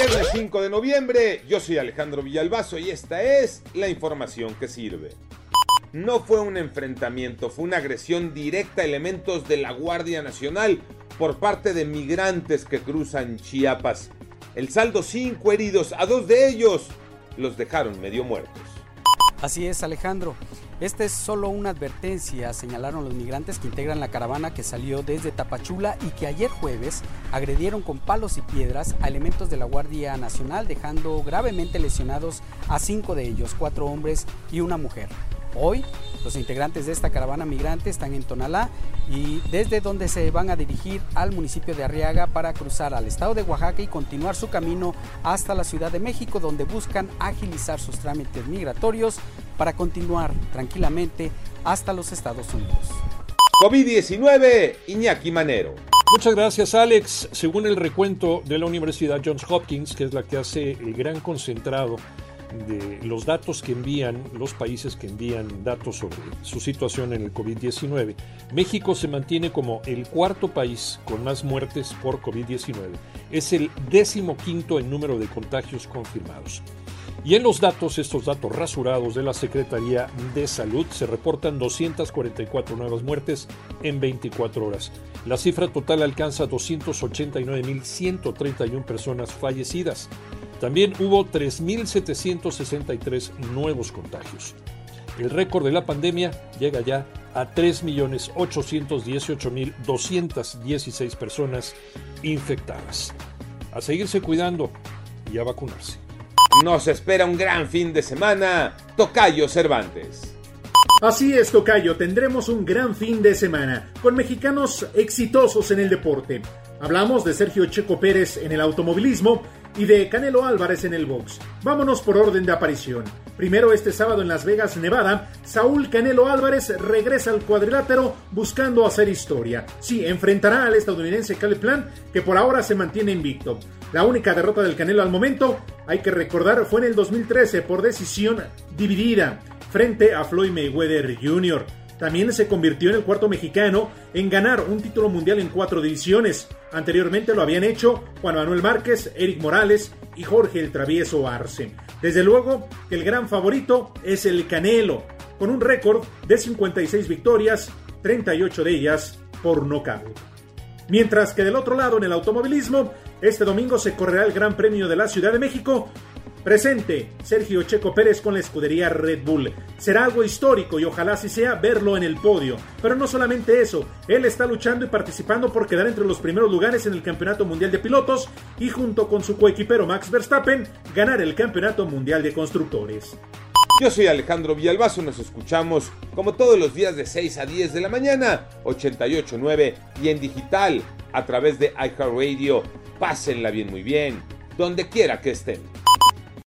Viernes 5 de noviembre, yo soy Alejandro Villalbazo y esta es la información que sirve. No fue un enfrentamiento, fue una agresión directa a elementos de la Guardia Nacional por parte de migrantes que cruzan Chiapas. El saldo 5 heridos, a dos de ellos los dejaron medio muertos. Así es, Alejandro. Esta es solo una advertencia, señalaron los migrantes que integran la caravana que salió desde Tapachula y que ayer jueves agredieron con palos y piedras a elementos de la Guardia Nacional, dejando gravemente lesionados a cinco de ellos, cuatro hombres y una mujer. Hoy, los integrantes de esta caravana migrante están en Tonalá y desde donde se van a dirigir al municipio de Arriaga para cruzar al estado de Oaxaca y continuar su camino hasta la Ciudad de México, donde buscan agilizar sus trámites migratorios para continuar tranquilamente hasta los Estados Unidos. COVID-19, Iñaki Manero. Muchas gracias Alex. Según el recuento de la Universidad Johns Hopkins, que es la que hace el gran concentrado de los datos que envían los países que envían datos sobre su situación en el COVID-19, México se mantiene como el cuarto país con más muertes por COVID-19. Es el décimo quinto en número de contagios confirmados. Y en los datos, estos datos rasurados de la Secretaría de Salud, se reportan 244 nuevas muertes en 24 horas. La cifra total alcanza 289.131 personas fallecidas. También hubo 3.763 nuevos contagios. El récord de la pandemia llega ya a 3.818.216 personas infectadas. A seguirse cuidando y a vacunarse. Nos espera un gran fin de semana. Tocayo Cervantes. Así es, Tocayo, tendremos un gran fin de semana, con mexicanos exitosos en el deporte. Hablamos de Sergio Checo Pérez en el automovilismo y de Canelo Álvarez en el box. Vámonos por orden de aparición. Primero este sábado en Las Vegas, Nevada, Saúl Canelo Álvarez regresa al cuadrilátero buscando hacer historia. Sí, enfrentará al estadounidense Caleb Plant, que por ahora se mantiene invicto. La única derrota del Canelo al momento, hay que recordar, fue en el 2013 por decisión dividida frente a Floyd Mayweather Jr. También se convirtió en el cuarto mexicano en ganar un título mundial en cuatro divisiones. Anteriormente lo habían hecho Juan Manuel Márquez, Eric Morales y Jorge el Travieso Arce. Desde luego el gran favorito es el Canelo, con un récord de 56 victorias, 38 de ellas por nocaut. Mientras que del otro lado, en el automovilismo, este domingo se correrá el Gran Premio de la Ciudad de México Presente Sergio Checo Pérez con la escudería Red Bull. Será algo histórico y ojalá así sea verlo en el podio. Pero no solamente eso, él está luchando y participando por quedar entre los primeros lugares en el Campeonato Mundial de Pilotos y junto con su coequipero Max Verstappen ganar el Campeonato Mundial de Constructores. Yo soy Alejandro Villalbazo, nos escuchamos como todos los días de 6 a 10 de la mañana, 88.9 y en digital a través de iHeartRadio. Pásenla bien, muy bien, donde quiera que estén.